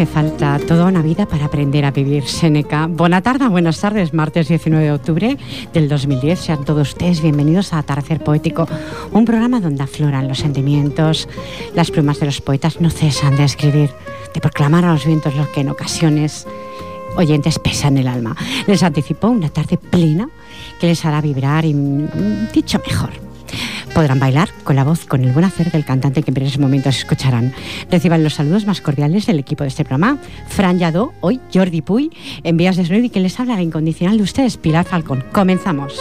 Hace falta toda una vida para aprender a vivir, Seneca. Buena tarde, buenas tardes, martes 19 de octubre del 2010. Sean todos ustedes bienvenidos a Atardecer Poético, un programa donde afloran los sentimientos. Las plumas de los poetas no cesan de escribir, de proclamar a los vientos lo que en ocasiones oyentes pesan el alma. Les anticipó una tarde plena que les hará vibrar y, mm, dicho mejor, podrán bailar con la voz, con el buen hacer del cantante que en breves momentos escucharán. Reciban los saludos más cordiales del equipo de este programa. Fran Yadó, hoy Jordi Puy, en Vías de Sonido y que les habla la incondicional de ustedes, Pilar Falcón. Comenzamos.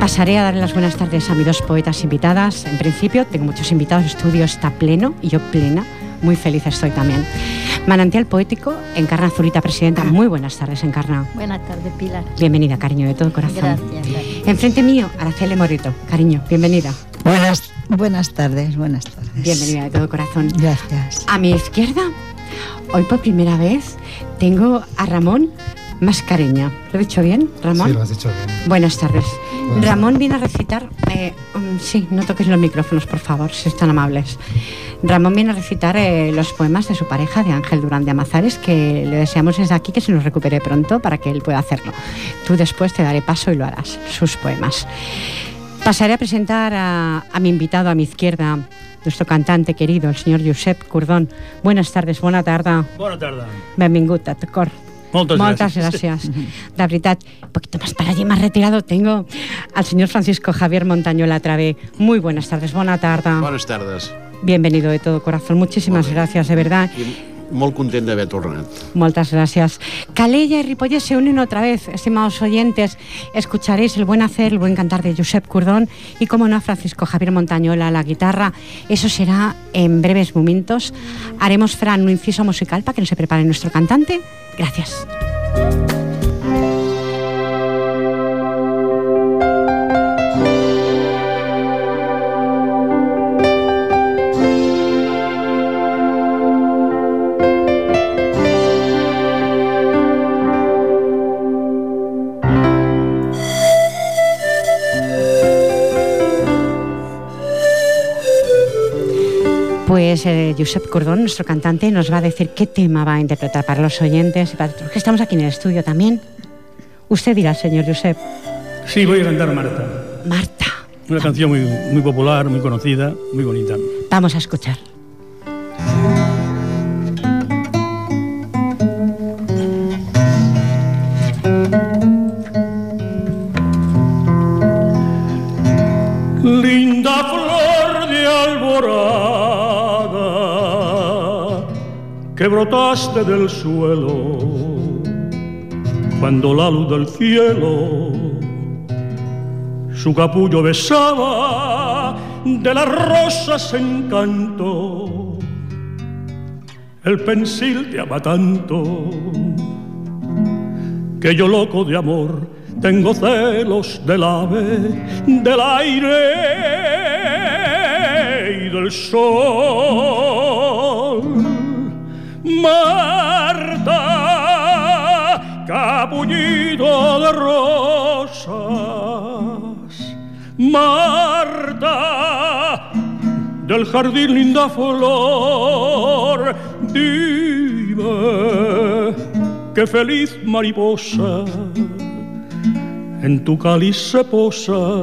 Pasaré a darle las buenas tardes a mis dos poetas invitadas. En principio, tengo muchos invitados, el estudio está pleno y yo plena muy feliz estoy también. Manantial Poético, Encarna Azulita, presidenta. Muy buenas tardes, Encarna. Buenas tardes, Pilar. Bienvenida, cariño, de todo corazón. Gracias. gracias. Enfrente mío, Araceli Morito. Cariño, bienvenida. Buenas, buenas tardes, buenas tardes. Bienvenida de todo corazón. Gracias. A mi izquierda, hoy por primera vez, tengo a Ramón Mascareña. ¿Lo he dicho bien, Ramón? Sí, lo has dicho bien. Buenas tardes. Ramón viene a recitar. eh, um, sí, no toques los micrófonos, por favor, si están amables. Ramón viene a recitar eh, los poemas de su pareja, de Ángel Durán de Amazares, que le deseamos desde aquí que se nos recupere pronto para que él pueda hacerlo. Tú después te daré paso y lo harás, sus poemas. Pasaré a presentar a, a mi invitado a mi izquierda, nuestro cantante querido, el señor Josep Curdón. Buenas tardes, bona tarda. Bona tarda. Benvingut, d'acord? Moltes, Moltes gràcies. gràcies. De veritat, un poquito más para allí, más retirado, tengo al señor Francisco Javier Montañola Travé. Muy buenas tardes, buena tarde. Bones tardes. Bienvenido de todo corazón. Muchísimas gracias, de verdad. I molt content d'haver tornat. Muchas gracias. Calella y Ripollet se unen otra vez, estimados oyentes. Escucharéis el buen hacer, el buen cantar de Josep Curdón y, como no, Francisco Javier Montañola a la guitarra. Eso será en breves momentos. Haremos, Fran, un inciso musical para que nos se prepare nuestro cantante. Gracias. Pues eh, Josep Cordón, nuestro cantante, nos va a decir qué tema va a interpretar para los oyentes y para que estamos aquí en el estudio también. Usted dirá, señor Josep. Sí, voy a cantar Marta. Marta, Una canción muy, muy popular, muy conocida, muy bonita. vamos a escuchar. Brotaste del suelo cuando la luz del cielo su capullo besaba de las rosas encanto. El pensil te ama tanto que yo loco de amor tengo celos del ave, del aire y del sol. Marta, capullito de rosas. Marta, del jardín linda flor, dime qué feliz mariposa en tu cáliz se posa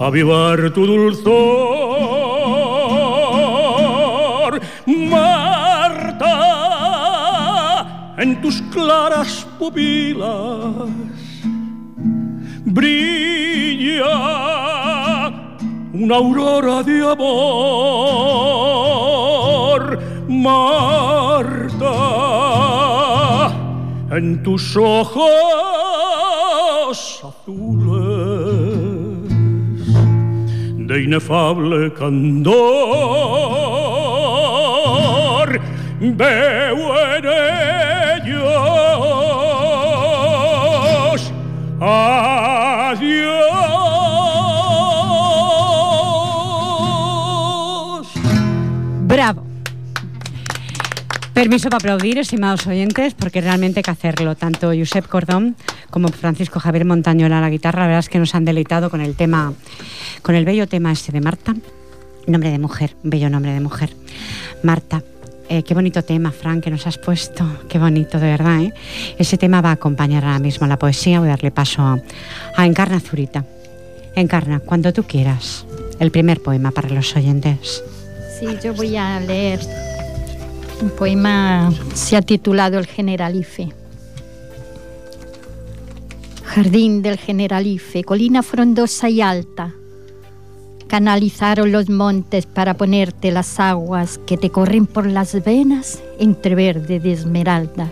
avivar tu dulzor. En tus claras pupilas brilla una aurora de amor. Marta, en tus ojos azules de inefable candor veo adiós. Bravo. Permiso para aplaudir, estimados oyentes, porque realmente hay que hacerlo. Tanto Josep Cordón como Francisco Javier Montañola a la guitarra, la verdad es que nos han deleitado con el tema, con el bello tema este de Marta. Nombre de mujer, bello nombre de mujer. Marta, eh, qué bonito tema, Frank, que nos has puesto. Qué bonito, de verdad. ¿eh? Ese tema va a acompañar ahora mismo la poesía. Voy a darle paso a Encarna Zurita. Encarna, cuando tú quieras, el primer poema para los oyentes. Sí, yo voy a leer un poema, se ha titulado El Generalife. Jardín del Generalife, colina frondosa y alta. Canalizaron los montes para ponerte las aguas que te corren por las venas entre verde de esmeraldas.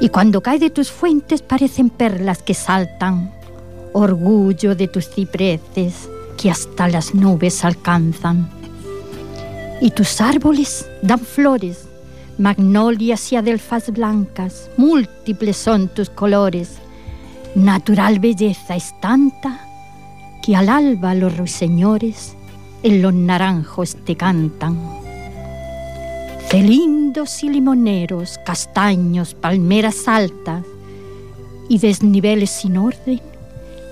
Y cuando cae de tus fuentes parecen perlas que saltan, orgullo de tus cipreses que hasta las nubes alcanzan. Y tus árboles dan flores, magnolias y adelfas blancas, múltiples son tus colores. Natural belleza es tanta que al alba los ruiseñores en los naranjos te cantan. Celindos y limoneros, castaños, palmeras altas y desniveles sin orden,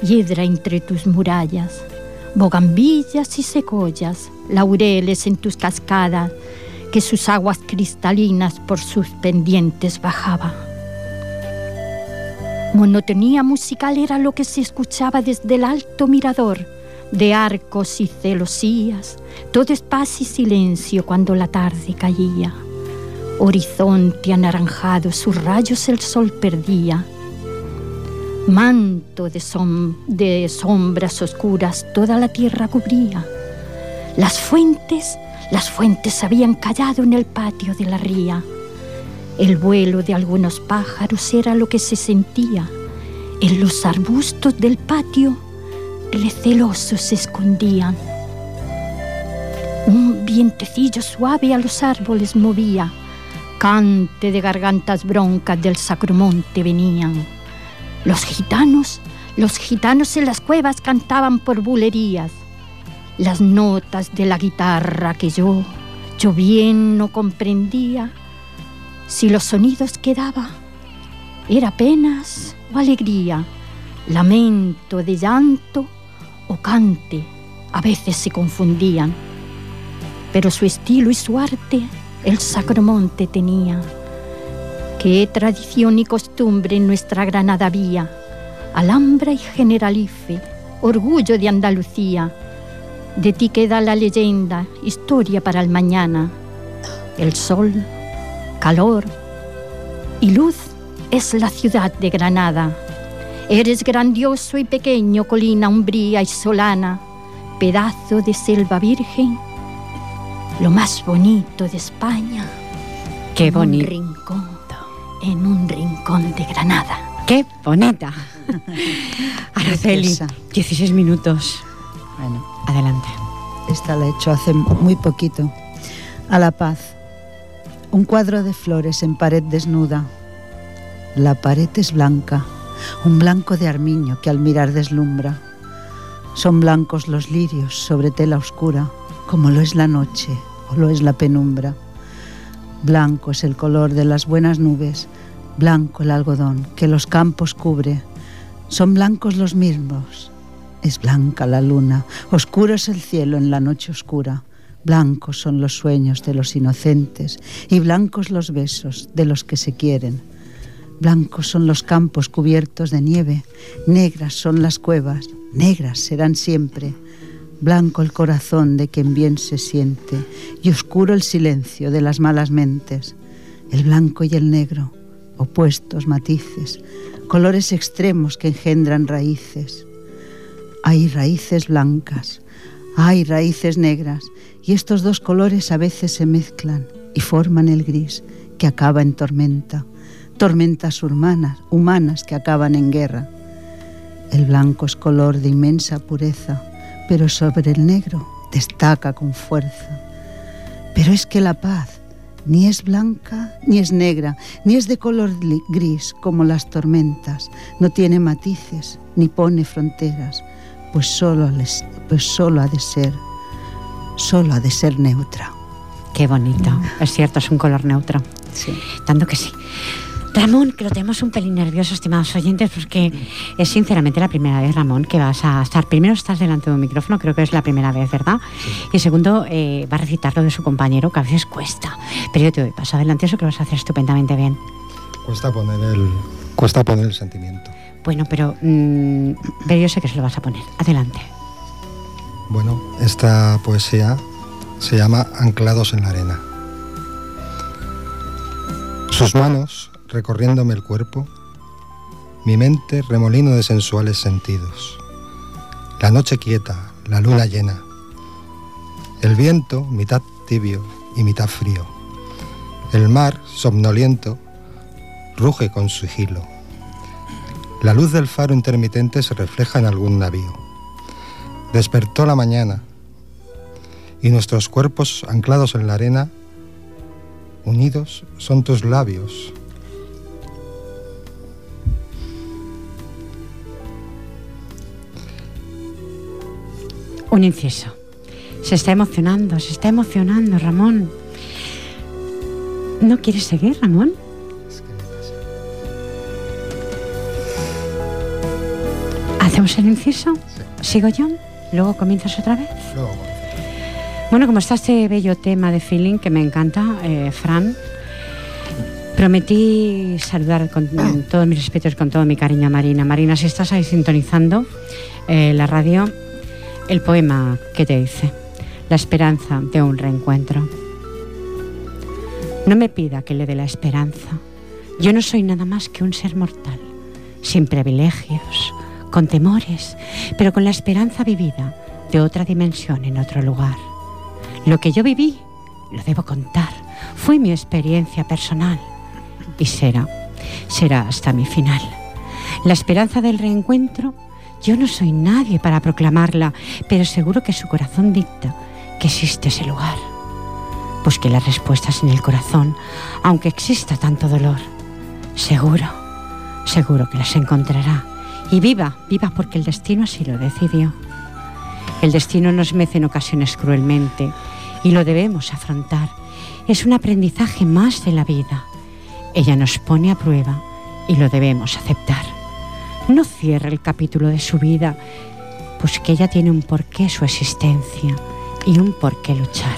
hiedra entre tus murallas, bogambillas y secollas, laureles en tus cascadas, que sus aguas cristalinas por sus pendientes bajaba. Monotonía musical era lo que se escuchaba desde el alto mirador, de arcos y celosías, todo es paz y silencio cuando la tarde caía. Horizonte anaranjado, sus rayos el sol perdía. Manto de, de sombras oscuras toda la tierra cubría. Las fuentes, las fuentes habían callado en el patio de la ría. El vuelo de algunos pájaros era lo que se sentía. En los arbustos del patio, recelosos se escondían. Un vientecillo suave a los árboles movía. Cante de gargantas broncas del sacromonte venían. Los gitanos, los gitanos en las cuevas cantaban por bulerías. Las notas de la guitarra que yo, yo bien no comprendía si los sonidos que daba era penas o alegría, lamento de llanto o cante, a veces se confundían. Pero su estilo y su arte el Sacromonte tenía. Qué tradición y costumbre en nuestra Granada había, Alhambra y Generalife, orgullo de Andalucía. De ti queda la leyenda, historia para el mañana. El sol, calor y luz es la ciudad de Granada. Eres grandioso y pequeño, colina umbría y solana, pedazo de selva virgen, lo más bonito de España. Qué en un bonito. rincón, en un rincón de Granada. ¡Qué bonita! Araceli, Preciosa. 16 minutos. Bueno, Adelante. esta la he hecho hace muy poquito. A la paz. Un cuadro de flores en pared desnuda. La pared es blanca, un blanco de armiño que al mirar deslumbra. Son blancos los lirios sobre tela oscura, como lo es la noche o lo es la penumbra. Blanco es el color de las buenas nubes, blanco el algodón que los campos cubre. Son blancos los mismos, es blanca la luna, oscuro es el cielo en la noche oscura. Blancos son los sueños de los inocentes y blancos los besos de los que se quieren. Blancos son los campos cubiertos de nieve, negras son las cuevas, negras serán siempre. Blanco el corazón de quien bien se siente y oscuro el silencio de las malas mentes. El blanco y el negro, opuestos matices, colores extremos que engendran raíces. Hay raíces blancas, hay raíces negras, y estos dos colores a veces se mezclan y forman el gris que acaba en tormenta. tormentas humanas, humanas que acaban en guerra. El blanco es color de inmensa pureza, pero sobre el negro destaca con fuerza. Pero es que la paz ni es blanca ni es negra, ni es de color gris como las tormentas, no tiene matices ni pone fronteras, pues solo, pues solo ha de ser, solo ha de ser neutra. Qué bonito, es cierto, es un color neutro. Sí. Tanto que sí. Ramón, que lo tenemos un pelín nervioso, estimados oyentes, porque es sinceramente la primera vez, Ramón, que vas a estar. Primero estás delante de un micrófono, creo que es la primera vez, ¿verdad? Y segundo, eh, va a recitar lo de su compañero, que a veces cuesta. Pero yo te doy paso adelante, eso que lo vas a hacer estupendamente bien. Cuesta poner el, cuesta poner el sentimiento. Bueno, pero, mm, pero yo sé que se lo vas a poner. Adelante. Bueno, esta poesía se llama Anclados en la arena. Sus manos recorriéndome el cuerpo, mi mente remolino de sensuales sentidos. La noche quieta, la luna llena, el viento mitad tibio y mitad frío, el mar somnoliento ruge con sigilo. La luz del faro intermitente se refleja en algún navío. Despertó la mañana y nuestros cuerpos anclados en la arena, unidos son tus labios Un inciso. Se está emocionando, se está emocionando, Ramón. ¿No quieres seguir, Ramón? ¿Hacemos el inciso? ¿Sigo yo? ¿Luego comienzas otra vez? Bueno, como está este bello tema de feeling que me encanta, eh, Fran, prometí saludar con, todos mis respetos, con todo mi cariño a Marina. Marina, si estás ahí sintonizando eh, la radio, el poema que te dice, la esperanza de un reencuentro. No me pida que le dé la esperanza. Yo no soy nada más que un ser mortal, sin privilegios, con temores, pero con la esperanza vivida de otra dimensión en otro lugar. Lo que yo viví, lo debo contar, fue mi experiencia personal y será, será hasta mi final. La esperanza del reencuentro yo no soy nadie para proclamarla, pero seguro que su corazón dicta que existe ese lugar. Busque las respuestas en el corazón, aunque exista tanto dolor. Seguro, seguro que las encontrará. Y viva, viva porque el destino así lo decidió. El destino nos mece en ocasiones cruelmente y lo debemos afrontar. Es un aprendizaje más de la vida. Ella nos pone a prueba y lo debemos aceptar no cierre el capítulo de su vida, pues que ella tiene un porqué su existencia y un porqué luchar.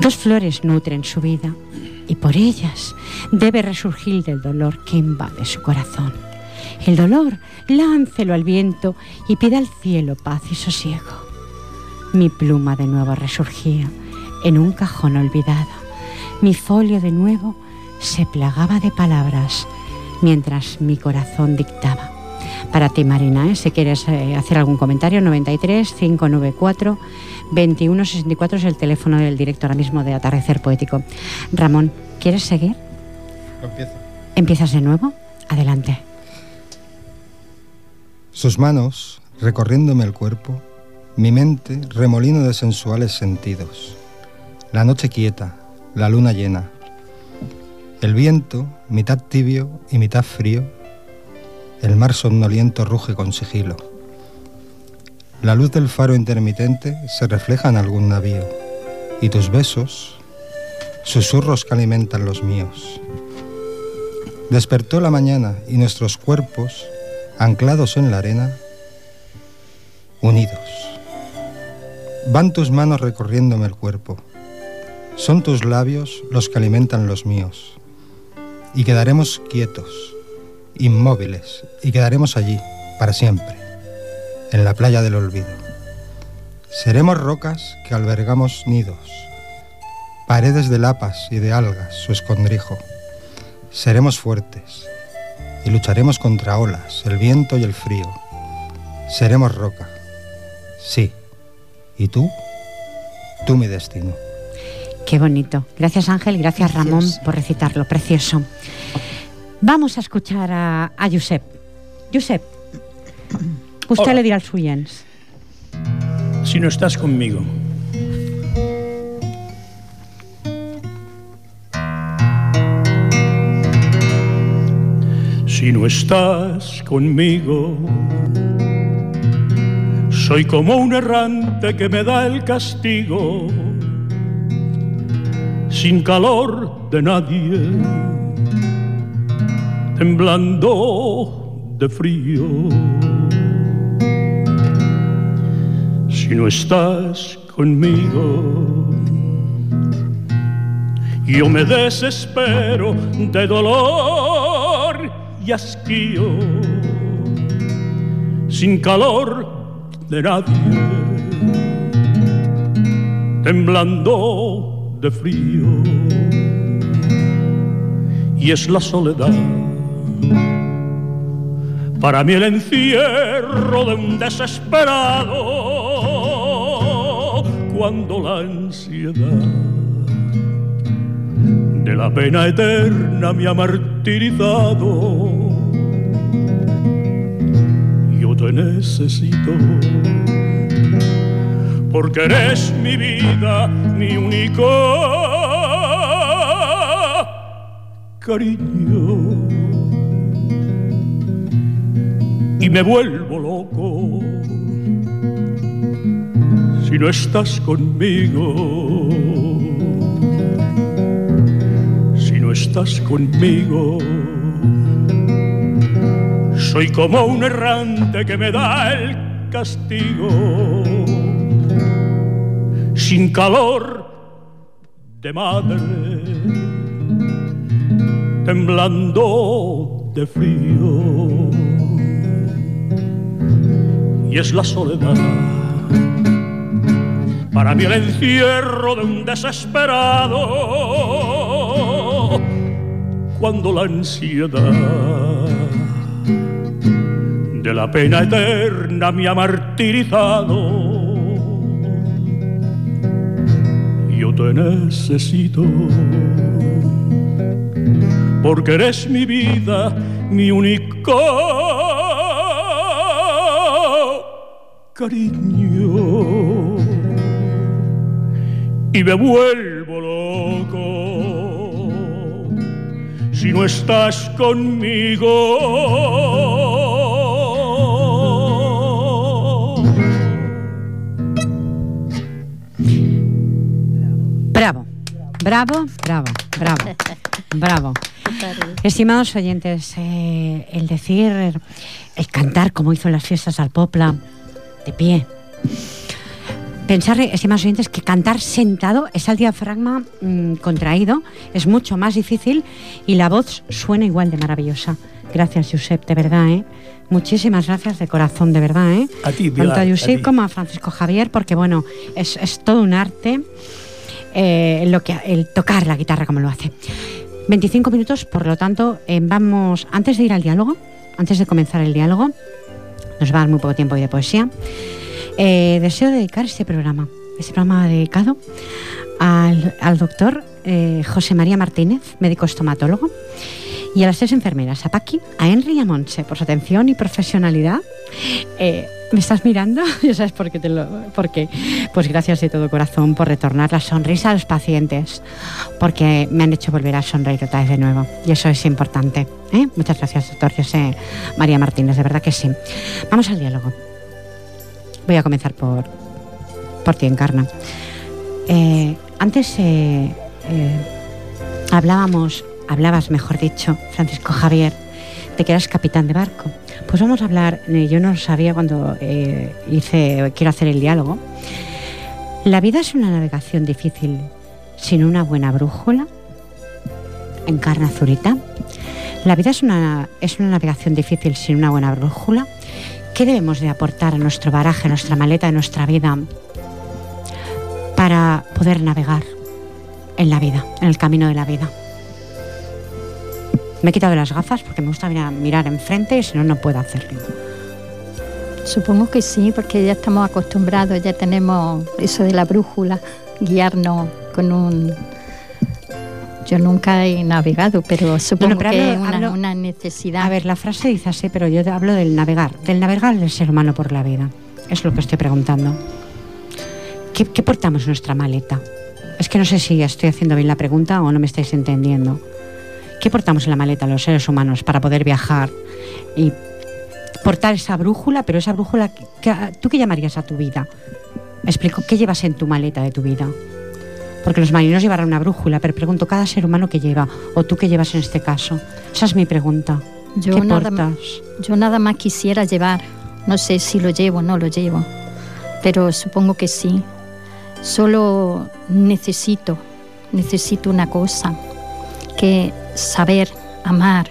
Dos flores nutren su vida y por ellas debe resurgir del dolor que invade su corazón. El dolor, láncelo al viento y pida al cielo paz y sosiego. Mi pluma de nuevo resurgía en un cajón olvidado. Mi folio de nuevo se plagaba de palabras mientras mi corazón dictaba para ti, Marina. ¿eh? Si quieres eh, hacer algún comentario, 93 594 2164 es el teléfono del director ahora mismo de Atardecer Poético. Ramón, ¿quieres seguir? Empiezo. ¿Empiezas de nuevo? Adelante. Sus manos, recorriéndome el cuerpo, mi mente, remolino de sensuales sentidos. La noche quieta, la luna llena. El viento, mitad tibio y mitad frío, el mar somnoliento ruge con sigilo. La luz del faro intermitente se refleja en algún navío, y tus besos, susurros que alimentan los míos. Despertó la mañana y nuestros cuerpos, anclados en la arena, unidos. Van tus manos recorriéndome el cuerpo. Son tus labios los que alimentan los míos. Y quedaremos quietos inmóviles, y quedaremos allí para siempre, en la playa del olvido. Seremos rocas que albergamos nidos, paredes de lapas y de algas su escondrijo. Seremos fuertes y lucharemos contra olas, el viento y el frío. Seremos roca. Sí. ¿Y tú? Tú mi destino. Qué bonito. Gracias Ángel, gracias, gracias. Ramón por recitarlo. Precioso. Vamos a escuchar a, a Josep. Josep, usted Hola. le dirá al suyens. Si no estás conmigo. Si no estás conmigo, soy como un errante que me da el castigo, sin calor de nadie, temblando de frío. si no estás conmigo. Yo me desespero de dolor y hastío, sin calor de nadie, temblando de frío. Y es la soledad para mí el encierro de un desesperado cuando la ansiedad de la pena eterna me ha martirizado. Necesito. Porque eres mi vida, mi único cariño. Y me vuelvo loco si no estás conmigo. Si no estás conmigo, soy como un errante que me da el castigo sin calor de madre, temblando de frío y es la soledad. Para mí el encierro de un desesperado, cuando la ansiedad la pena eterna me ha martirizado. Yo te necesito, porque eres mi vida, mi único cariño y me vuelvo loco si no estás conmigo. Bravo, bravo, bravo, bravo. Estimados oyentes, eh, el decir, el cantar como hizo en las fiestas al Popla, de pie. Pensar, estimados oyentes, que cantar sentado es al diafragma mm, contraído, es mucho más difícil y la voz suena igual de maravillosa. Gracias, Josep, de verdad, ¿eh? Muchísimas gracias de corazón, de verdad, ¿eh? A ti, Tanto Pilar, a a Josep ti. como a Francisco Javier, porque bueno, es, es todo un arte eh, lo que, el tocar la guitarra como lo hace. 25 minutos, por lo tanto, eh, vamos, antes de ir al diálogo, antes de comenzar el diálogo, nos va a dar muy poco tiempo hoy de poesía, eh, deseo dedicar este programa, este programa dedicado al, al doctor José María Martínez, médico estomatólogo, y a las tres enfermeras, a Paqui, a Henry y a Monse, por su atención y profesionalidad. Eh, ¿Me estás mirando? Ya sabes por qué te lo... Por qué. Pues gracias de todo corazón por retornar la sonrisa a los pacientes, porque me han hecho volver a sonreír otra vez de nuevo. Y eso es importante. ¿eh? Muchas gracias, doctor José María Martínez, de verdad que sí. Vamos al diálogo. Voy a comenzar por, por ti, Encarna. Eh, antes hablábamos, hablabas, mejor dicho, Francisco Javier, de que eras capitán de barco. Pues vamos a hablar, eh, yo no lo sabía cuando eh, hice, quiero hacer el diálogo. La vida es una navegación difícil sin una buena brújula. Encarna Zurita. La vida es una, es una navegación difícil sin una buena brújula. ¿Qué debemos de aportar a nuestro baraje, a nuestra maleta, a nuestra vida para poder navegar en la vida, en el camino de la vida? Me he quitado las gafas porque me gusta mirar, mirar enfrente y si no, no puedo hacerlo. Supongo que sí, porque ya estamos acostumbrados, ya tenemos eso de la brújula, guiarnos con un Yo nunca he navegado, pero supongo pero que es una, hablo- una necesidad. A ver, la frase dice así, pero yo hablo del navegar, del navegar del ser humano por la vida. Es lo que estoy preguntando. ¿Qué, qué portamos en nuestra maleta? Es que no sé si estoy haciendo bien la pregunta o no me estáis entendiendo. ¿Qué portamos en la maleta los seres humanos para poder viajar y portar esa brújula, pero esa brújula, que- ¿tú qué llamarías a tu vida? Me explico, ¿qué llevas en tu maleta de tu vida? Porque los marineros llevarán una brújula, pero pregunto, ¿cada ser humano que lleva? ¿O tú qué llevas en este caso? Esa es mi pregunta. yo, ¿Qué nada, portas? yo nada más quisiera llevar, no sé si lo llevo o no lo llevo, pero supongo que sí. Solo necesito, necesito una cosa, que saber amar,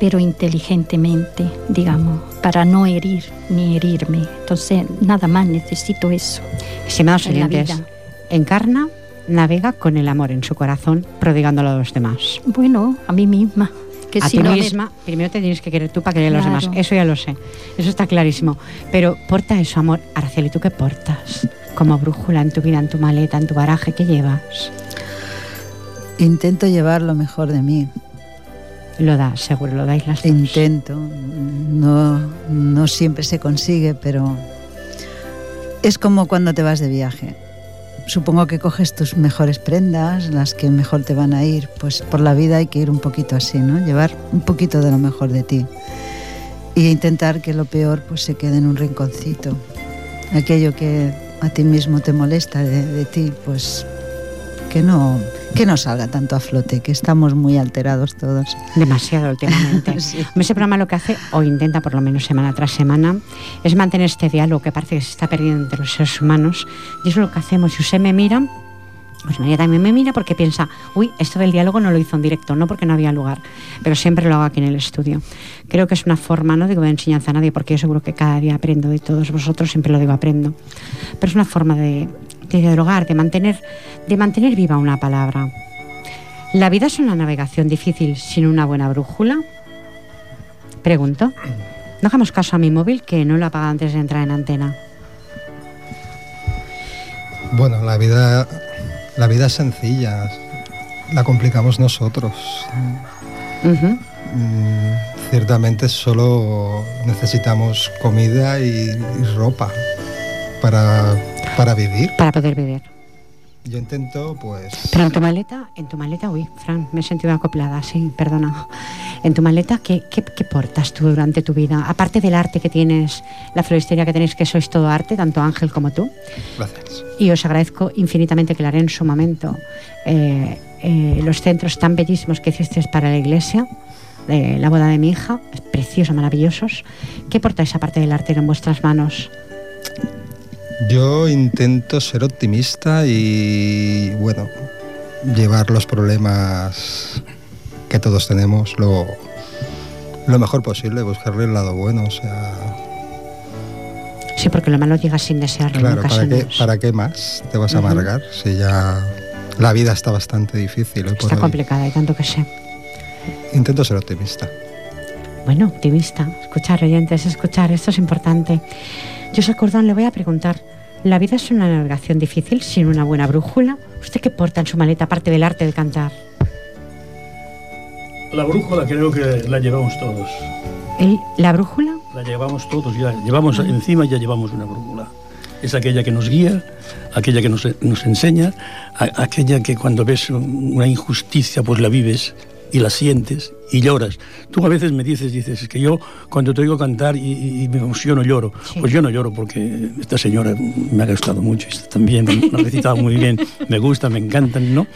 pero inteligentemente, digamos, para no herir ni herirme. Entonces, nada más necesito eso. Estimados oyentes, vida. encarna, navega con el amor en su corazón, prodigándolo a los demás. Bueno, a mí misma. Que a si ti no me- misma, primero te tienes que querer tú para querer a los Claro. demás. Eso ya lo sé, eso está clarísimo. Pero porta eso, amor. Araceli, ¿tú qué portas? Como brújula en tu vida, en tu maleta, en tu baraje, ¿qué llevas? Intento llevar lo mejor de mí. Lo da, seguro, lo dais las dos. Intento. No, no siempre se consigue, pero es como cuando te vas de viaje. Supongo que coges tus mejores prendas, las que mejor te van a ir. Pues por la vida hay que ir un poquito así, ¿no? Llevar un poquito de lo mejor de ti. Y intentar que lo peor pues se quede en un rinconcito. Aquello que a ti mismo te molesta de, de ti, pues que no, que no salga tanto a flote, que estamos muy alterados todos. Demasiado últimamente. Sí. Ese programa lo que hace, o intenta por lo menos semana tras semana, es mantener este diálogo que parece que se está perdiendo entre los seres humanos. Y eso es lo que hacemos. Si usted me mira, pues María también me mira porque piensa, uy, esto del diálogo no lo hizo en directo, no porque no había lugar, pero siempre lo hago aquí en el estudio. Creo que es una forma, no digo de enseñanza a nadie, porque yo seguro que cada día aprendo de todos vosotros, siempre lo digo, aprendo. Pero es una forma de, de dialogar, de mantener, de mantener viva una palabra. ¿La vida es una navegación difícil sin una buena brújula? Pregunto. No hagamos caso a mi móvil que no lo apaga antes de entrar en antena. Bueno, la vida, la vida es sencilla, la complicamos nosotros. Mm, ciertamente solo necesitamos comida y, y ropa para, para vivir. Para poder vivir. Yo intento, pues, Pero en tu maleta, en tu maleta, uy, Fran, me he sentido acoplada, sí, perdona. En tu maleta, ¿qué, qué, qué portas tú durante tu vida? Aparte del arte que tienes, la floristería que tenéis, que sois todo arte, tanto Ángel como tú. gracias. Y os agradezco infinitamente que la haré en su momento. eh, eh, los centros tan bellísimos que hicisteis para la iglesia, de la boda de mi hija, preciosos, maravillosos. ¿Qué portáis aparte del arte en vuestras manos? Yo intento ser optimista y, bueno, llevar los problemas que todos tenemos lo, lo mejor posible, buscarle el lado bueno, o sea, Sí, porque lo malo llega sin desearlo en claro, ¿para qué. ¿para qué más te vas a amargar si ya la vida está bastante difícil Está complicada y tanto que sé. Intento ser optimista. Bueno, optimista. Escuchar, oyentes, escuchar. Esto es importante. Yo, José Cordón, le voy a preguntar. ¿La vida es una navegación difícil sin una buena brújula? ¿Usted qué porta en su maleta, aparte del arte de cantar? La brújula creo que la llevamos todos. ¿El- ¿La brújula? La llevamos todos ya. Llevamos encima ya llevamos una brújula. Es aquella que nos guía, aquella que nos, nos enseña, a- aquella que cuando ves un- una injusticia pues la vives y la sientes y lloras. Tú a veces me dices, dices, es que yo cuando te oigo cantar y, y- me emociono lloro. Sí. Pues yo no lloro porque esta señora me ha gustado mucho, también lo ha recitado muy bien, me gusta, me encantan, ¿no?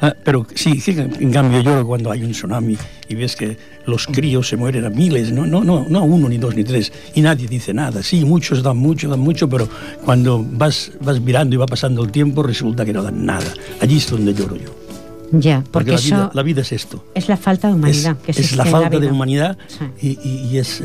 Ah, pero sí, sí, en cambio lloro cuando hay un tsunami y ves que los críos se mueren a miles, no, no, no, no a uno, ni dos, ni tres, y nadie dice nada. Sí, muchos dan mucho, dan mucho, pero cuando vas, vas mirando y va pasando el tiempo resulta que no dan nada. Allí es donde lloro yo. Ya, porque, Porque, la, eso vida, la vida es esto. es la falta de Es, humanidad que es existe la falta de humanidad Sí. y, y- es eh,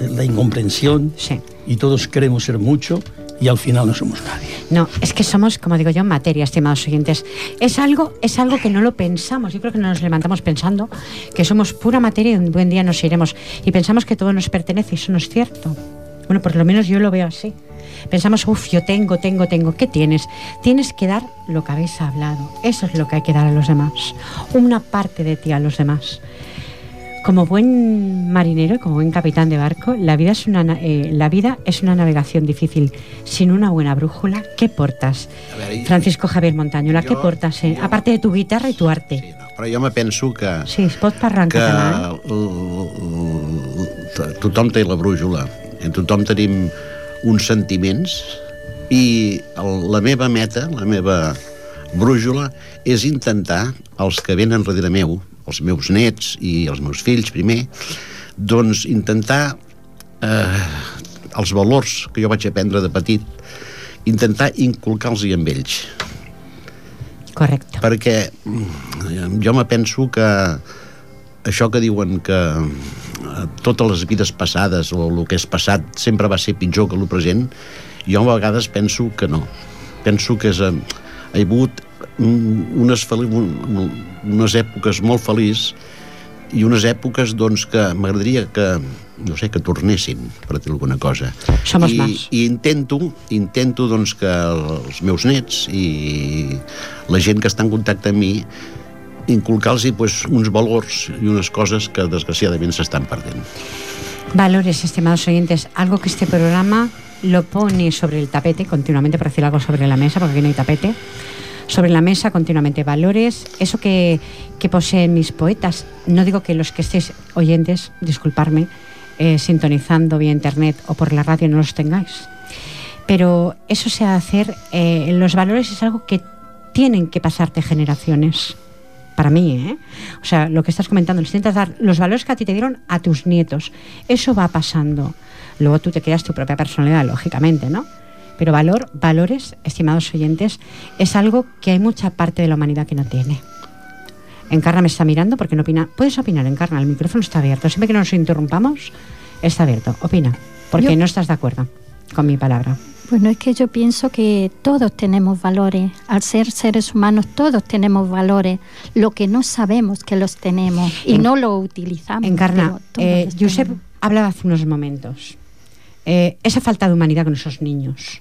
eh, la incomprensión Sí. y todos queremos ser mucho y al final no somos nadie. No, es que somos, como digo yo, materia, estimados oyentes. Es algo, es algo que no lo pensamos. Yo creo que no nos levantamos pensando que somos pura materia y un buen día nos iremos. Y pensamos que todo nos pertenece y eso no es cierto. Bueno, por lo menos yo lo veo así. Pensamos, uff, yo tengo, tengo, tengo. ¿Qué tienes? Tienes que dar lo que habéis hablado. Eso es lo que hay que dar a los demás. Una parte de ti a los demás. Como buen marinero y como buen capitán de barco, la vida, es una, na- eh, la vida es una navegación difícil. Sin una buena brújula, ¿qué portas? Veure, Francisco Javier Montañola, ¿qué portas? eh? jo- Aparte de tu guitarra y tu Sí, arte. no, però jo me penso que, Sí, es pot parlar en que català, eh? tothom té la brújula, i tothom tenim uns sentiments i el, la meva meta, la meva brújula, és intentar, els que venen darrere meu, els meus nets i els meus fills primer, doncs intentar eh, els valors que jo vaig aprendre de petit, intentar inculcar-los amb ells Correcte. perquè jo me penso que això que diuen que eh, totes les vides passades o el que és passat sempre va ser pitjor que el present, jo a vegades penso que no. Penso que és, eh, hi ha hagut unes, unes èpoques molt feliç i unes èpoques doncs, que m'agradaria que, no sé, que tornessin, per dir alguna cosa. Somos I. I intento, intento doncs, que els meus nets i la gent que està en contacte amb mi inculcar-los pues, uns valors i unes coses que desgraciadament s'estan perdent. Valores, estimados oyentes, algo que este programa lo pone sobre el tapete continuamente, por decir algo sobre la mesa, porque aquí no hay tapete. Sobre la mesa continuamente valores, eso que, que poseen mis poetas. No digo que los que estéis oyentes, disculparme, eh, sintonizando vía internet o por la radio no los tengáis. Pero eso se ha de hacer, eh, los valores es algo que tienen que pasarte generaciones. Para mí, ¿eh? O sea, lo que estás comentando, les intentas dar los valores que a ti te dieron a tus nietos. Eso va pasando. Luego tú te creas tu propia personalidad, lógicamente, ¿no? Pero valor, valores, estimados oyentes, es algo que hay mucha parte de la humanidad que no tiene. Encarna me está mirando porque no opina. Puedes opinar, Encarna, el micrófono está abierto. Siempre que no nos interrumpamos, está abierto. Opina, porque Yo- no estás de acuerdo con mi palabra. Bueno, es que yo pienso que todos tenemos valores. Al ser seres humanos, todos tenemos valores. Lo que no sabemos que los tenemos y En- no lo utilizamos. Encarna, eh, Josep tenemos. hablaba hace unos momentos. Eh, esa falta de humanidad con esos niños.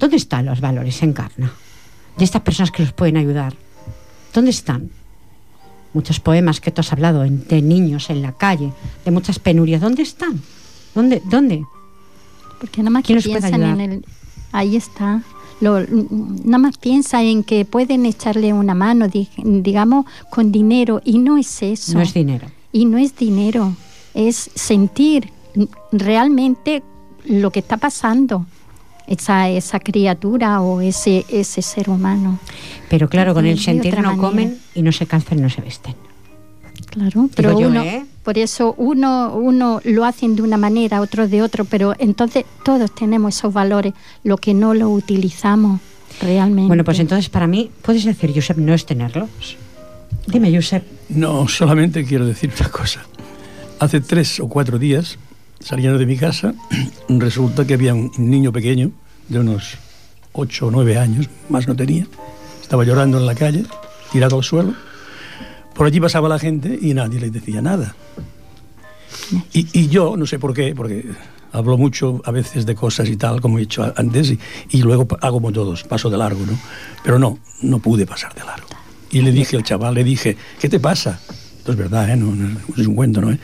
¿Dónde están los valores, Encarna? Y estas personas que los pueden ayudar. ¿Dónde están? Muchos poemas que tú has hablado de niños en la calle, de muchas penurias. ¿Dónde están? ¿Dónde? ¿Dónde? Porque nada más ¿Quién que piensan en el... Ahí está. Lo- nada más piensa en que pueden echarle una mano, di- digamos, con dinero. Y no es eso. No es dinero. Y no es dinero. Es sentir realmente lo que está pasando. Esa, esa criatura o ese, ese ser humano. Pero claro, con el sentir no manera. comen y no se calzan y no se vesten. Claro, pero yo, uno, ¿eh? por eso uno, uno lo hacen de una manera, otro de otro, pero entonces todos tenemos esos valores, lo que no lo utilizamos realmente. Bueno, pues entonces para mí, puedes decir, Josep, no es tenerlos. Dime, Josep. No, solamente quiero decir una cosa. Hace tres o cuatro días, saliendo de mi casa, resulta que había un niño pequeño, de unos ocho o nueve años, más no tenía, estaba llorando en la calle, tirado al suelo. Por allí pasaba la gente y nadie le decía nada. Y, yo, no sé por qué, porque hablo mucho a veces de cosas y tal, como he dicho antes, y, luego hago como todos, paso de largo, ¿no? Pero no, no pude pasar de largo. Y le dije al chaval, le dije, ¿qué te pasa? Esto es verdad, ¿eh? Es un cuento, ¿no?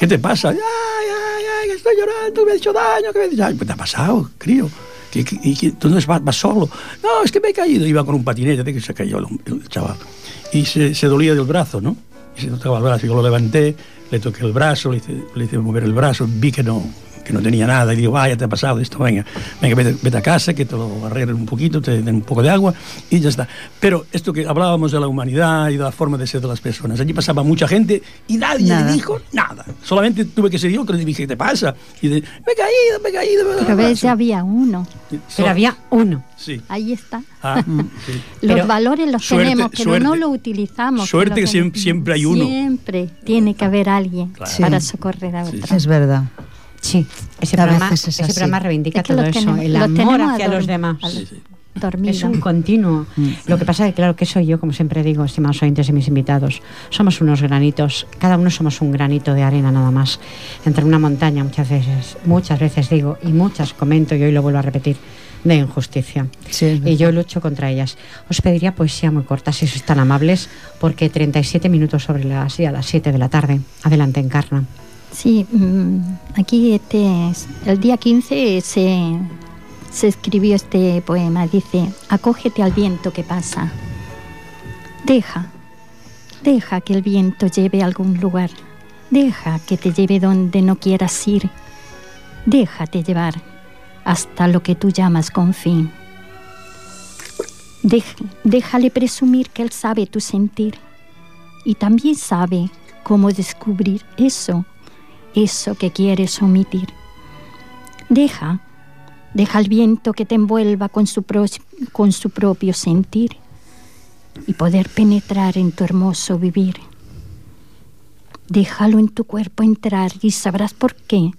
¿Qué te pasa? ¡Ay, ay, ay! Estoy llorando, me he hecho daño, que me he. Ay, pues te ha pasado, crío. ¿Qué, qué, qué- ¿Dónde vas, vas solo? No, es que me he caído. Iba con un patinete, de que se cayó el chaval. Y se, dolía del brazo, ¿no? Y se tocaba el brazo. Yo lo levanté, le toqué el brazo, le hice, le hice mover el brazo, vi que no, que no tenía nada. Y digo, vaya, te ha pasado esto, venga, venga, vete, vete a casa, que te lo arreglen un poquito, te den un poco de agua y ya está. Pero esto que hablábamos de la humanidad y de la forma de ser de las personas, allí pasaba mucha gente y nadie Nada. le dijo nada. Solamente tuve que ser yo que le dije, ¿qué te pasa? Y de, me he caído, me he caído. me he Pero ves, brazo". ya había uno. Pero había uno. Sí. Ahí está. Ah, sí. Los Pero- valores los Suerte- tenemos, pero suerte- no lo utilizamos. suerte que siem- siempre hay uno. Siempre tiene que haber alguien Claro. para Sí. socorrer a Sí, otro. Es verdad. Sí, ese programa, es ese programa reivindica Es que todo eso, tenemos- el amor hacia los demás. A Sí, sí. dormida. Es un continuo. Lo que pasa es que, claro, que soy yo, como siempre digo, estimados oyentes y mis invitados, somos unos granitos, cada uno somos un granito de arena nada más, entre una montaña muchas veces, muchas veces digo, y muchas comento, y hoy lo vuelvo a repetir, de injusticia. Sí, y yo lucho contra ellas. Os pediría poesía muy corta, si sois tan amables, porque 37 minutos sobre las, a las 7 de la tarde. Adelante, Encarna. Sí, mm, aquí este, el día 15 se, se escribió este poema. Dice, acógete al viento que pasa. Deja, deja que el viento lleve a algún lugar. Deja que te lleve donde no quieras ir. Déjate llevar hasta lo que tú llamas con fin. déjale presumir que él sabe tu sentir y también sabe cómo descubrir eso, eso que quieres omitir. Deja, deja el viento que te envuelva con su, con su propio sentir y poder penetrar en tu hermoso vivir. Déjalo en tu cuerpo entrar y sabrás por qué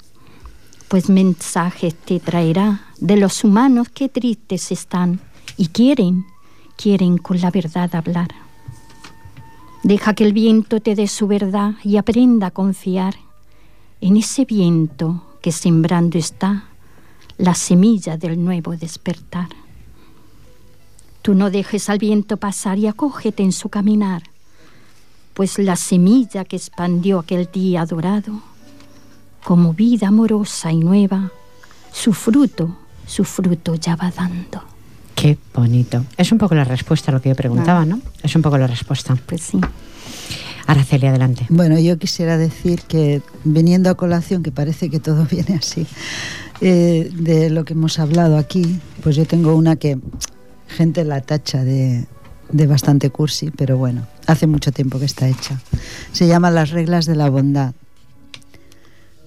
pues mensajes te traerá de los humanos que tristes están y quieren, quieren con la verdad hablar. Deja que el viento te dé su verdad y aprenda a confiar en ese viento que sembrando está la semilla del nuevo despertar. Tú no dejes al viento pasar y acógete en su caminar, pues la semilla que expandió aquel día dorado como vida amorosa y nueva, su fruto, su fruto ya va dando. Qué bonito. Es un poco la respuesta a lo que yo preguntaba, ¿no? Es un poco la respuesta. Pues sí. Araceli, adelante. Bueno, yo quisiera decir que viniendo a colación, que parece que todo viene así, eh, de lo que hemos hablado aquí, pues yo tengo una que gente la tacha de, de bastante cursi, pero bueno, hace mucho tiempo que está hecha. Se llama Las reglas de la bondad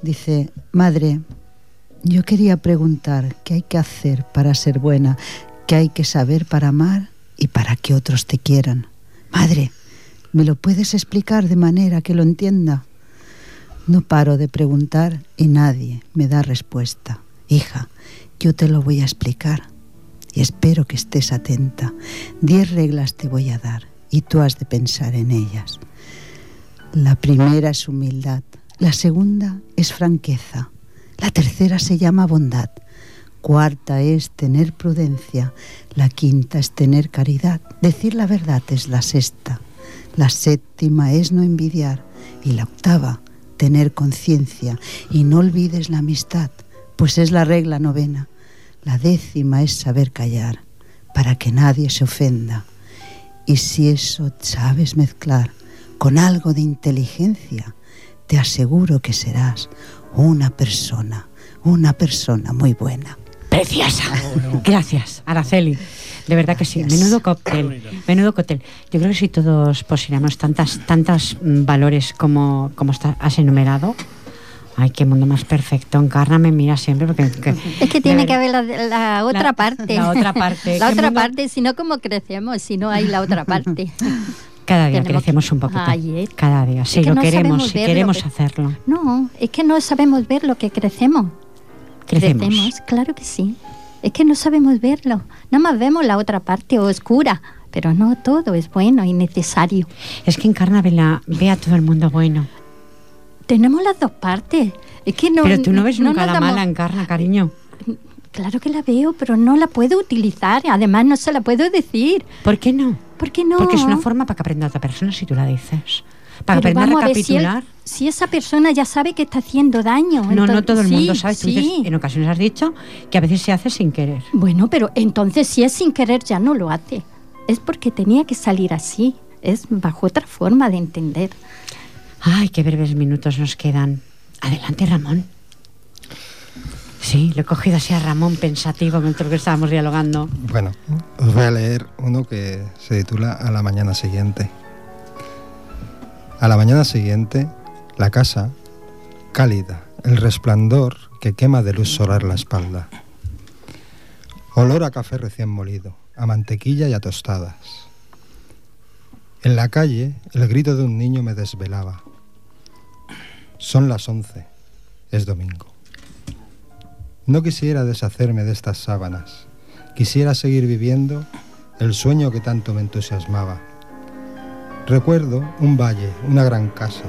Dice, madre, yo quería preguntar qué hay que hacer para ser buena, qué hay que saber para amar y para que otros te quieran. Madre, ¿me lo puedes explicar de manera que lo entienda? No paro de preguntar y nadie me da respuesta. Hija, yo te lo voy a explicar y espero que estés atenta. Diez reglas te voy a dar y tú has de pensar en ellas. La primera es humildad. La segunda es franqueza. La tercera se llama bondad. Cuarta es tener prudencia. La quinta es tener caridad. Decir la verdad es la sexta. La séptima es no envidiar. Y la octava, tener conciencia. Y no olvides la amistad, pues es la regla novena. La décima es saber callar, para que nadie se ofenda. Y si eso sabes mezclar con algo de inteligencia, te aseguro que serás una persona, una persona muy buena. Preciosa. Gracias, Araceli. De verdad que sí. Menudo cóctel. Menudo cóctel. Yo creo que si todos posiéramos tantas, tantas mm, valores como, como has enumerado, Ay, qué mundo más perfecto. Encarna me mira siempre porque... es que tiene que haber la, otra parte. La otra parte. la otra parte, si no, ¿cómo crecemos? Si no hay la otra parte. Cada día crecemos un poquito. Cada día, sí, lo queremos, si queremos hacerlo. No, es que no sabemos ver lo que crecemos. Crecemos. claro que sí. Es que no sabemos verlo. Nada más vemos la otra parte oscura, pero no todo es bueno y necesario. Es que Encarna ve, ve a todo el mundo bueno. Tenemos las dos partes. Es que no, pero tú no ves nunca la mala Encarna, cariño. Claro que la veo, pero no la puedo utilizar. Además, no se la puedo decir. ¿Por qué no? ¿Por qué no? Porque es una forma para que aprenda otra persona si tú la dices. Para aprender a recapitular. si, esa persona ya sabe que está haciendo daño. No, no todo el mundo sabe. en ocasiones has dicho que a veces se hace sin querer. Bueno, pero entonces si es sin querer ya no lo hace. Es porque tenía que salir así. Es bajo otra forma de entender. Ay, qué breves minutos nos quedan. Adelante, Ramón. Sí, le he cogido así a Ramón pensativo mientras que estábamos dialogando. Bueno, os voy a leer uno que se titula A la mañana siguiente. A la mañana siguiente, la casa, cálida, el resplandor que quema de luz solar la espalda. Olor a café recién molido, a mantequilla y a tostadas. En la calle, el grito de un niño me desvelaba. Son las once, es domingo. No quisiera deshacerme de estas sábanas, quisiera seguir viviendo el sueño que tanto me entusiasmaba. Recuerdo un valle, una gran casa,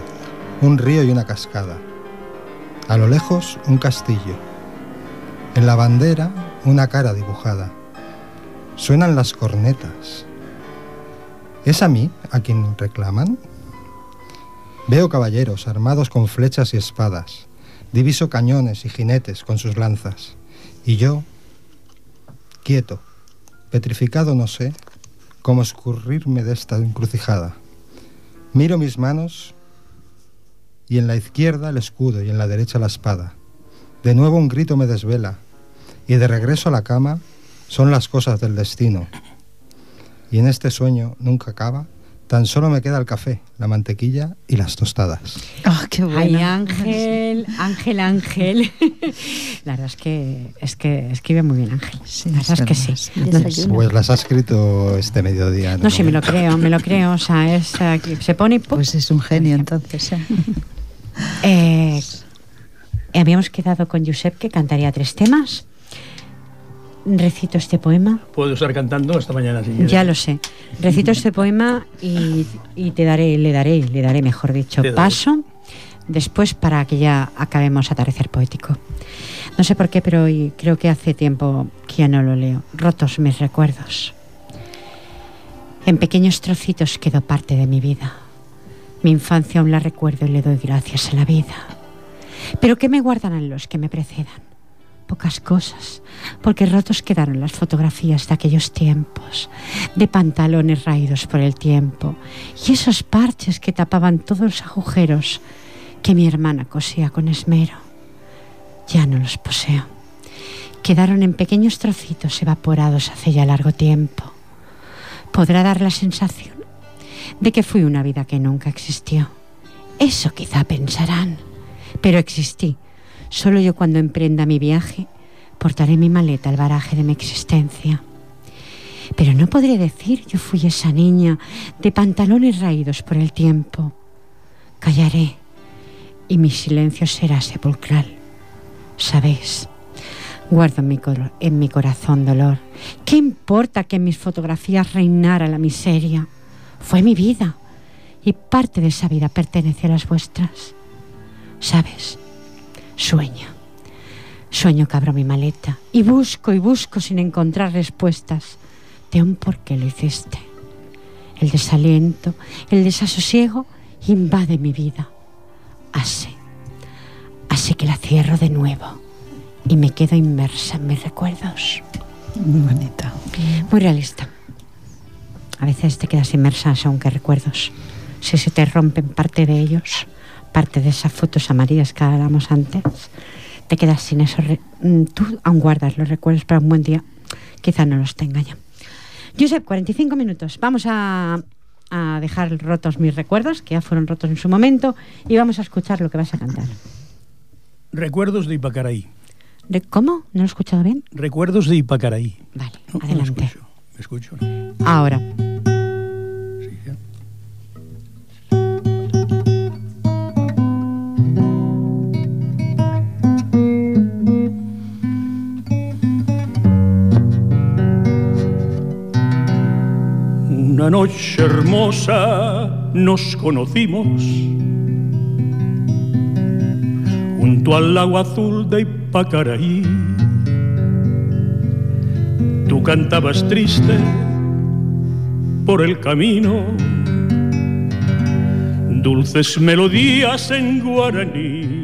un río y una cascada. A lo lejos un castillo. En la bandera una cara dibujada. Suenan las cornetas. ¿Es a mí a quien reclaman? Veo caballeros armados con flechas y espadas. Diviso cañones y jinetes con sus lanzas. Y yo, quieto, petrificado no sé cómo escurrirme de esta encrucijada. Miro mis manos y en la izquierda el escudo y en la derecha la espada. De nuevo un grito me desvela y de regreso a la cama son las cosas del destino. Y en este sueño nunca acaba Tan solo me queda el café, la mantequilla y las tostadas. ¡Ah, qué bueno! Ay, Ángel, Ángel, Ángel. La verdad es que, es que escribe muy bien Ángel. Sí, la verdad es que sí. Desayuno. Pues las ha escrito este mediodía. No, sí, me lo creo, me lo creo. O sea, es, aquí, se pone y ¡pum! Pues es un genio entonces. ¿eh? Habíamos quedado con Josep que cantaría tres temas. Recito este poema. Puedo estar cantando hasta mañana si quieres. Ya lo sé. Recito este poema y, y te daré, le daré, le daré, mejor dicho, paso después para que ya acabemos atardecer poético. No sé por qué, pero hoy creo que hace tiempo que ya no lo leo. Rotos mis recuerdos. En pequeños trocitos quedó parte de mi vida. Mi infancia aún la recuerdo y le doy gracias a la vida. Pero ¿qué me guardarán los que me precedan? Pocas cosas, porque rotos quedaron las fotografías de aquellos tiempos, de pantalones raídos por el tiempo, y esos parches que tapaban todos los agujeros que mi hermana cosía con esmero. Ya no los poseo. Quedaron en pequeños trocitos evaporados hace ya largo tiempo. Podrá dar la sensación de que fui una vida que nunca existió. Eso quizá pensarán, pero existí. Solo yo cuando emprenda mi viaje portaré mi maleta al baraje de mi existencia. Pero no podré decir yo fui esa niña de pantalones raídos por el tiempo. Callaré y mi silencio será sepulcral. Sabéis, guardo en mi, corazón dolor. ¿Qué importa que en mis fotografías reinara la miseria? Fue mi vida y parte de esa vida pertenece a las vuestras. ¿Sabes? Sueño. Sueño que abro mi maleta y busco y busco sin encontrar respuestas de un por qué lo hiciste. El desaliento, el desasosiego invade mi vida. Así, así que la cierro de nuevo y me quedo inmersa en mis recuerdos. Muy bonita. Muy realista. A veces te quedas inmersa qué recuerdos. Si se te rompen parte de ellos, parte de esas fotos amarillas que hablamos antes, te quedas sin esos... re- mm, Tú aún guardas los recuerdos para un buen día. Quizá no los tenga ya. Josep, 45 minutos. Vamos a, a dejar rotos mis recuerdos, que ya fueron rotos en su momento, y vamos a escuchar lo que vas a cantar. Recuerdos de Ipacaraí. ¿De ¿Cómo? ¿No lo he escuchado bien? Recuerdos de Ipacaraí. Vale, No, no me adelante. escucho. ¿Me escucho? no? Ahora. Sí, ya. Una noche hermosa nos conocimos junto al lago azul de Ipacaraí. Tú cantabas triste por el camino, dulces melodías en guaraní.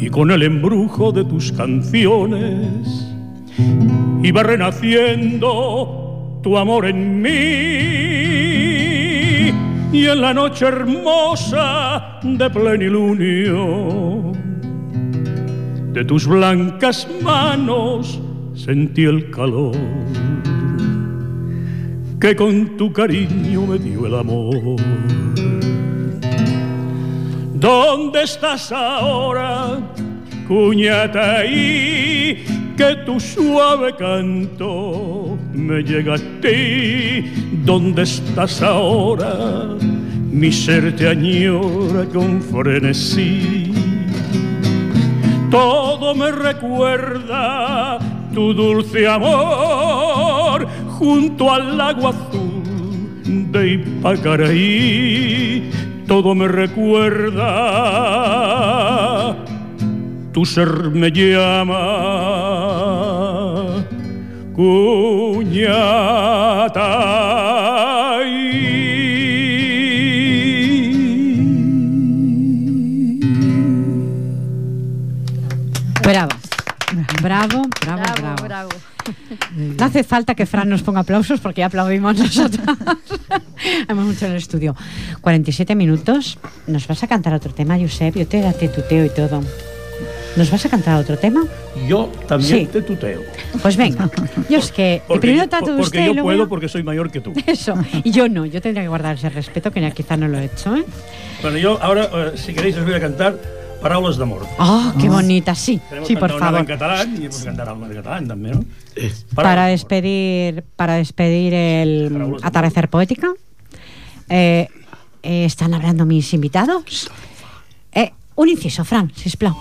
Y con el embrujo de tus canciones iba renaciendo tu amor en mí. Y en la noche hermosa de plenilunio, de tus blancas manos sentí el calor que con tu cariño me dio el amor. ¿Dónde estás ahora, cuñata ahí? Que tu suave canto me llega a ti. ¿Dónde estás ahora? Mi ser te añora con frenesí todo me recuerda tu dulce amor junto al lago azul de Ipacaraí. Todo me recuerda, tu ser me llama, Bravo. Bravo, bravo, bravo. bravo. No hace falta que Fran nos ponga aplausos porque ya aplaudimos nosotros. Hemos mucho en el estudio. 47 minutos. ¿Nos vas a cantar otro tema, Josep? Yo te da tuteo y todo. ¿Nos vas a cantar otro tema? Yo también Sí. te tuteo. Pues venga. Yo es que Porque, primero yo- trato de porque usted y yo puedo porque soy mayor que tú. Eso. Y yo no. Yo tendría que guardar ese respeto que quizá no lo he hecho, ¿eh? Bueno, yo ahora, eh, si queréis, os voy a cantar Paraules d'amor. ¡Oh, qué bonita! Sí, Tenemos sí, que por favor. en catalán y pues cantar algo en catalán también, ¿no? Para Paraules despedir, para despedir el atardecer poética, eh, eh, están hablando mis invitados. Eh, un inciso, Fran, sisplau.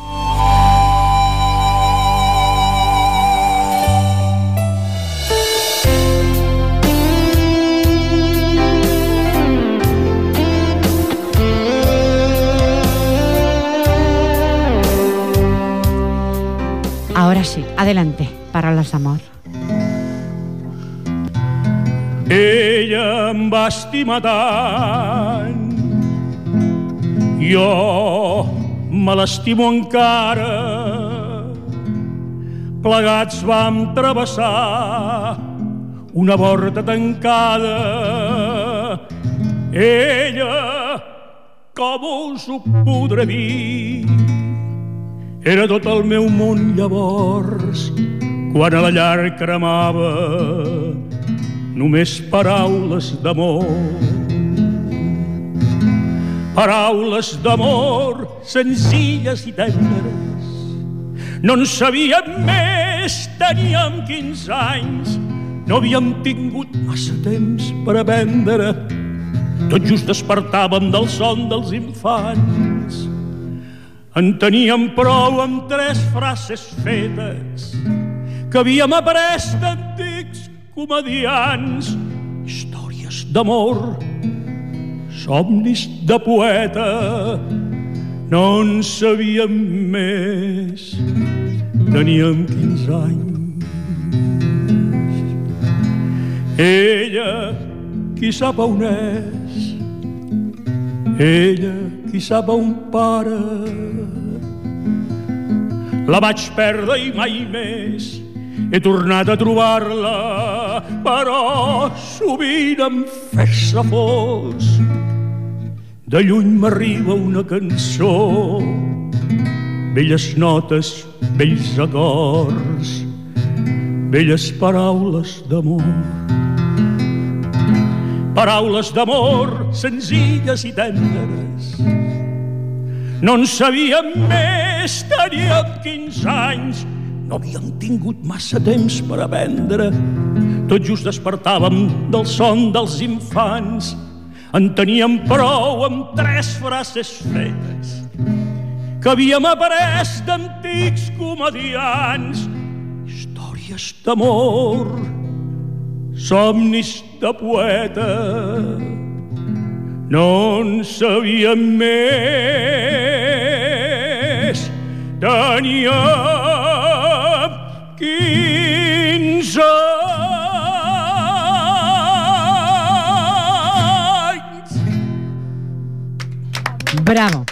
Sí, adelante, paraules d'amor. Ella em va estimar tant, jo me l'estimo encara. Plegats vam travessar una porta tancada. Ella, com us ho podré dir, era tot el meu món llavors, quan a la llar cremava només paraules d'amor. Paraules d'amor senzilles i tendres. No en sabíem més, teníem 15 anys, no havíem tingut massa temps per aprendre. Tot just despertàvem del son dels infants. En teníem prou amb tres frases fetes que havíem après d'antics comedians, històries d'amor, somnis de poeta, no en sabíem més, teníem 15 anys. Ella, qui sap on és, ella, qui sap on para, la vaig perdre i mai més he tornat a trobar-la, però sovint em fes fos. De lluny m'arriba una cançó, velles notes, vells acords, velles paraules d'amor. Paraules d'amor senzilles i tendres, no en sabíem més, teníem 15 anys, no havíem tingut massa temps per aprendre. Tot just despertàvem del son dels infants. En teníem prou amb tres frases fetes que havíem après d'antics comedians. Històries d'amor, somnis de poeta, no en sabíem més. Teníem 15 anys. Bravo.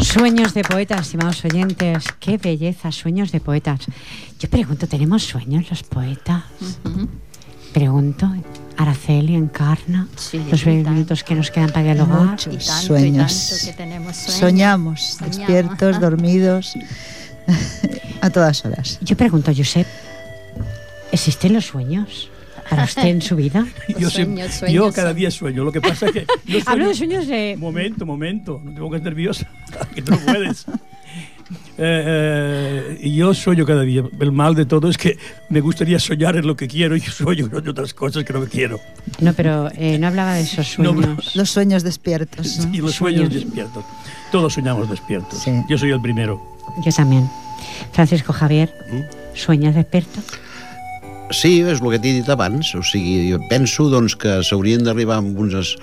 Sueños de poetas, estimados oyentes. Qué belleza, sueños de poetas. Yo pregunto, ¿tenemos sueños los poetas? Pregunto, Araceli encarna Sí, los y 20 tanto. minutos que nos quedan para dialogar. Mucho. Y tanto, Sueños. y tanto que tenemos sueños. Soñamos, Soñamos. despiertos, dormidos, a todas horas. Yo pregunto, Josep, ¿existen los sueños para usted en su vida? Yo, Sueños, siempre- sueños yo cada día sueño. Lo que pasa es que. yo Hablo de sueño- sueños de... Momento, momento. No te pongas nerviosa. que tú no puedes. Eh, eh, yo sueño cada día. El mal de todo es que me gustaría soñar en lo que quiero y sueño en otras cosas que no me quiero. No, pero eh, no hablaba de esos No, sueños. Los sueños despiertos. ¿no? Y los sueños Sueños. despiertos. Todos soñamos despiertos. Sí. Yo soy el primero. Yo también. Francisco Javier, ¿Sueñas despierto? Sí, és el que t'he dit abans. O sigui, jo penso doncs, que s'haurien d'arribar amb uns...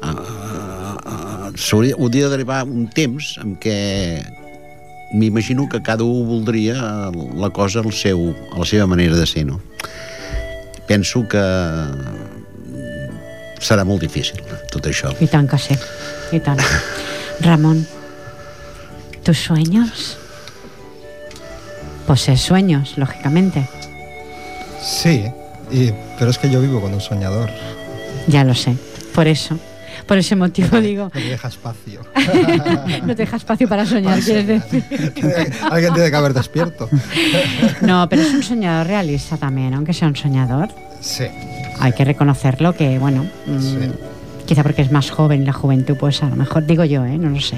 A, a, a, s'hauria- hauria d'arribar un temps en què m'imagino que cada un voldria la cosa al seu, a la seva manera de ser, no? Penso que serà molt difícil, tot això. Y tan que sí, y tan. Ramón, ¿tus sueños? Pues es sueños, lógicamente. Sí, y, pero es que yo vivo con un soñador. Ya lo sé. Por eso, por ese motivo digo, No me deja espacio. no te deja espacio para soñar, quieres decir. Alguien tiene que haber despierto. No, pero es un soñador realista también, aunque sea un soñador. Sí. Hay que reconocerlo que, bueno, mm, Sí. quizá porque es más joven, la juventud, pues a lo mejor, digo yo, ¿eh? no lo sé.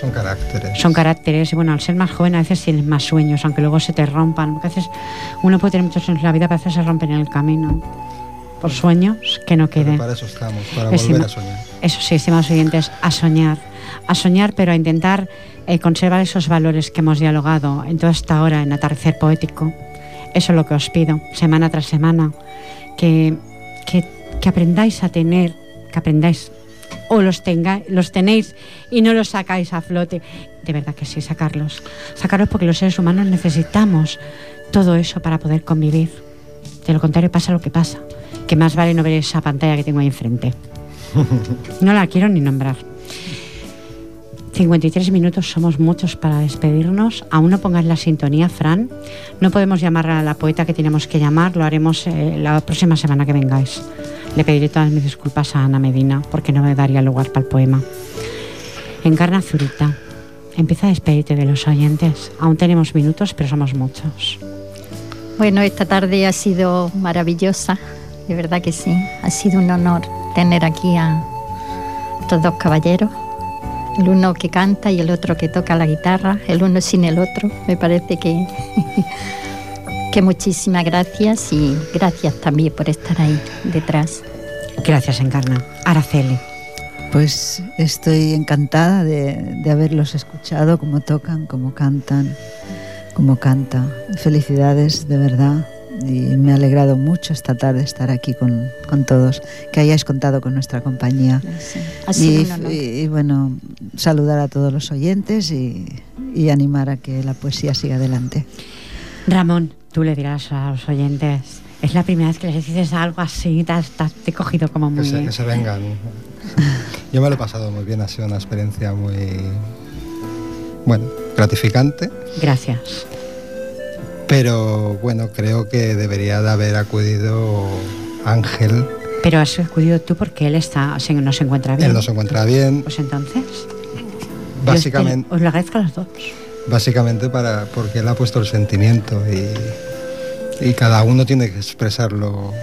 Son caracteres. Son caracteres y bueno, al ser más joven a veces tienes más sueños, aunque luego se te rompan. Porque a veces uno puede tener muchos sueños en la vida, pero a veces se rompen en el camino. Por sueños que no Pero queden. para eso estamos, para Es volver ima- a soñar. Eso sí, estimados oyentes, a soñar. A soñar, pero a intentar eh, conservar esos valores que hemos dialogado en toda esta hora en Atardecer Poético. Eso es lo que os pido, semana tras semana. Que, que, que aprendáis a tener, que aprendáis o los, tengáis, los tenéis y no los sacáis a flote. De verdad que sí, sacarlos. Sacarlos porque los seres humanos necesitamos todo eso para poder convivir. De lo contrario pasa lo que pasa. Que más vale no ver esa pantalla que tengo ahí enfrente. No la quiero ni nombrar. 53 minutos somos muchos para despedirnos. Aún no pongas la sintonía, Fran. No podemos llamar a la poeta que tenemos que llamar. Lo haremos eh, la próxima semana que vengáis. Le pediré todas mis disculpas a Ana Medina porque no me daría lugar para el poema. Encarna Zurita. Empieza a despedirte de los oyentes. Aún tenemos minutos, pero somos muchos. Bueno, esta tarde ha sido maravillosa, de verdad que sí. Ha sido un honor tener aquí a estos dos caballeros, el uno que canta y el otro que toca la guitarra, el uno sin el otro. Me parece que, que muchísimas gracias y gracias también por estar ahí detrás. Gracias, Encarna. Araceli. Pues estoy encantada de, de haberlos escuchado, cómo tocan, cómo cantan, cómo canta. Felicidades, de verdad. Y me ha alegrado mucho esta tarde estar aquí con, con todos, que hayáis contado con nuestra compañía. Sido Y, y- y, bueno, saludar a todos los oyentes y, y animar a que la poesía siga adelante. Ramón, tú le dirás a los oyentes. Es la primera vez que les dices algo así, te, has- te has- te he cogido como Que muy... se, que se vengan. Yo me lo he pasado muy bien, ha sido una experiencia muy, bueno, gratificante, Gracias. Pero bueno, creo que debería de haber acudido Ángel. Pero has acudido tú porque él está, no se encuentra bien. Él no se encuentra bien, Pues entonces, básicamente, os lo agradezco a los dos. básicamente para, porque él ha puesto el sentimiento y, y cada uno tiene que expresarlo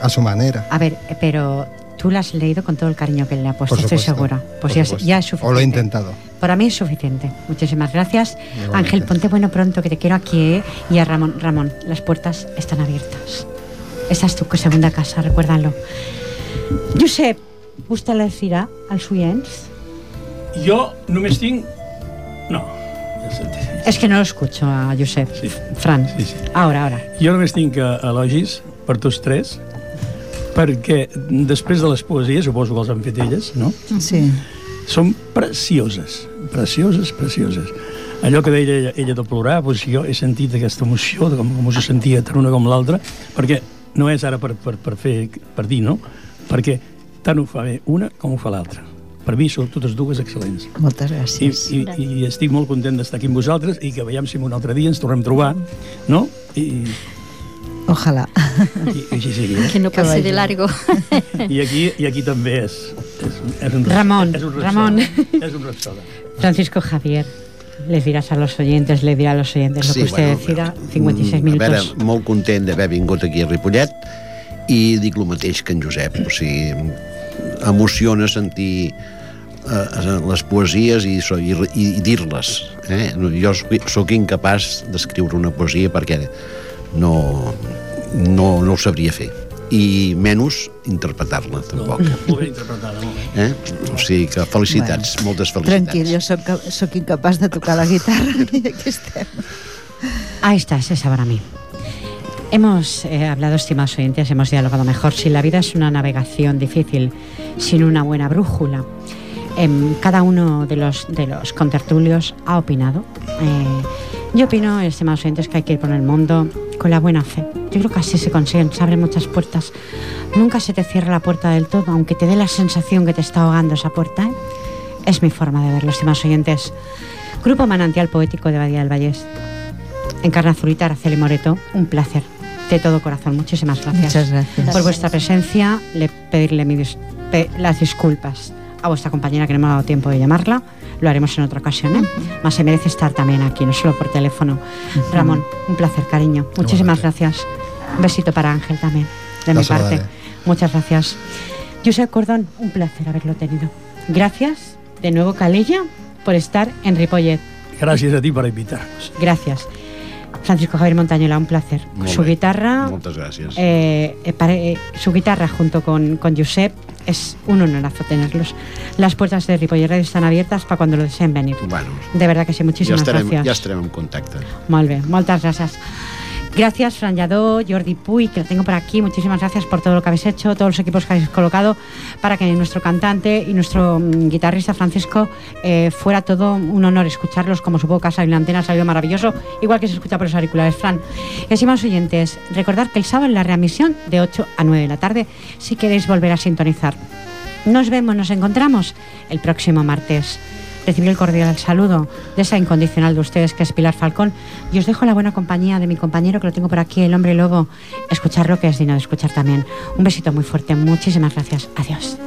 a su manera. A ver, pero tú lo has leído con todo el cariño que le ha puesto, estoy segura. Pues por ya, es- supuesto. ya es suficiente. O lo he intentado. Para mí es suficiente. Muchísimas gracias. Igualmente. Ángel, ponte bueno pronto, que te quiero aquí. ¿eh? Y a Ramón, Ramón, las puertas están abiertas. Esta és tu segunda casa, recuérdalo. Josep, vostè les dirà als oients? Jo només tinc... No. És que no lo escucho a Josep. Sí. Fran. Sí, sí. Ahora, ahora. Jo només tinc eh, elogis per tots tres, perquè després de les poesies, suposo que els han fet elles, no? Sí, Són precioses, precioses, precioses. Allò que deia ella, ella de plorar, doncs jo he sentit aquesta emoció, de com, com se sentia tant una com l'altra, perquè no és ara per, per, per fer, per dir, no? Perquè tant ho fa bé una com ho fa l'altra. Per mi són totes dues excel·lents. moltes I, gràcies. i, i estic molt content d'estar aquí amb vosaltres i que veiem si un altre dia ens tornem a trobar, no? I, Ojalá. i, i sigui. Eh? Que no pase de largo. I aquí, i aquí també és, és, és un Ramon, és un Ramon. És un rapsoda. Francisco Javier, les dirás a los oyentes, le dirá a los oyentes lo que usted decida. 56 mm, minutos. A veure, molt content d'haver vingut aquí a Ripollet i dic el mateix que en Josep, o sigui, emociona sentir eh, les poesies i, i, i dir-les. Eh? Jo sóc incapaç d'escriure una poesia perquè no, no, no ho sabria fer i menys interpretar-la, tampoc. Molt ben interpretada, molt bé. Eh? O sigui que felicitats, moltes felicitats. Tranquil, jo sóc, ca- sóc incapaç de tocar la guitarra i aquí estem. Ahí está, ese es para mí. Hemos eh, hablado, estimados oyentes, hemos dialogado mejor. Si la vida es una navegación difícil, sin una buena brújula, em, cada uno de los, de los contertulios ha opinado. Eh, yo opino, estimados oyentes, que hay que ir por el mundo con la buena fe. Yo creo que así se consiguen, se abren muchas puertas. Nunca se te cierra la puerta del todo, aunque te dé la sensación que te está ahogando esa puerta. ¿eh? Es mi forma de verlo, estimados oyentes. Grupo Manantial Poético de Badía del Vallés. Encarna Azulita, Araceli Moreto, un placer. De todo corazón, muchísimas gracias. Muchas gracias. Por vuestra presencia, le pedirle mi dis- pe- las disculpas a vuestra compañera que no me ha dado tiempo de llamarla. Lo haremos en otra ocasión, ¿eh? Más se merece estar también aquí, no solo por teléfono. Ramón, un placer, cariño. Muchísimas gracias. Un besito para Ángel también, de mi parte. Muchas gracias. Josep Cordón, un placer haberlo tenido. Gracias de nuevo, Calella, por estar en Ripollet. Gràcies a ti per invitar-nos. Gracias. Francisco Javier Montañola, un placer. Su guitarra, Moltes gràcies. eh, eh, eh, su guitarra junto con, con Josep, es un honorazo tenerlos. Las puertas de Ripollet Radio están abiertas para cuando lo deseen venir. Bueno, De verdad que sí, ja muchísimas estarem, gracias. ja estarem en contacte. Molt bé, moltes gràcies. Gracias, Fran Lladó, Jordi Puy, que lo tengo por aquí. Muchísimas gracias por todo lo que habéis hecho, todos los equipos que habéis colocado para que nuestro cantante y nuestro mm, guitarrista Francisco eh, fuera todo un honor escucharlos. Como supongo que ha salido en la antena, ha maravilloso, igual que se escucha por los auriculares. Fran, estimados oyentes, recordad que el sábado en la readmisión de 8 a 9 de la tarde, si queréis volver a sintonizar. Nos vemos, nos encontramos el próximo martes. Recibir el cordial saludo de esa incondicional de ustedes que es Pilar Falcón y os dejo la buena compañía de mi compañero que lo tengo por aquí, el hombre lobo. Escuchar lo que es digno de escuchar también. Un besito muy fuerte, muchísimas gracias. Adiós.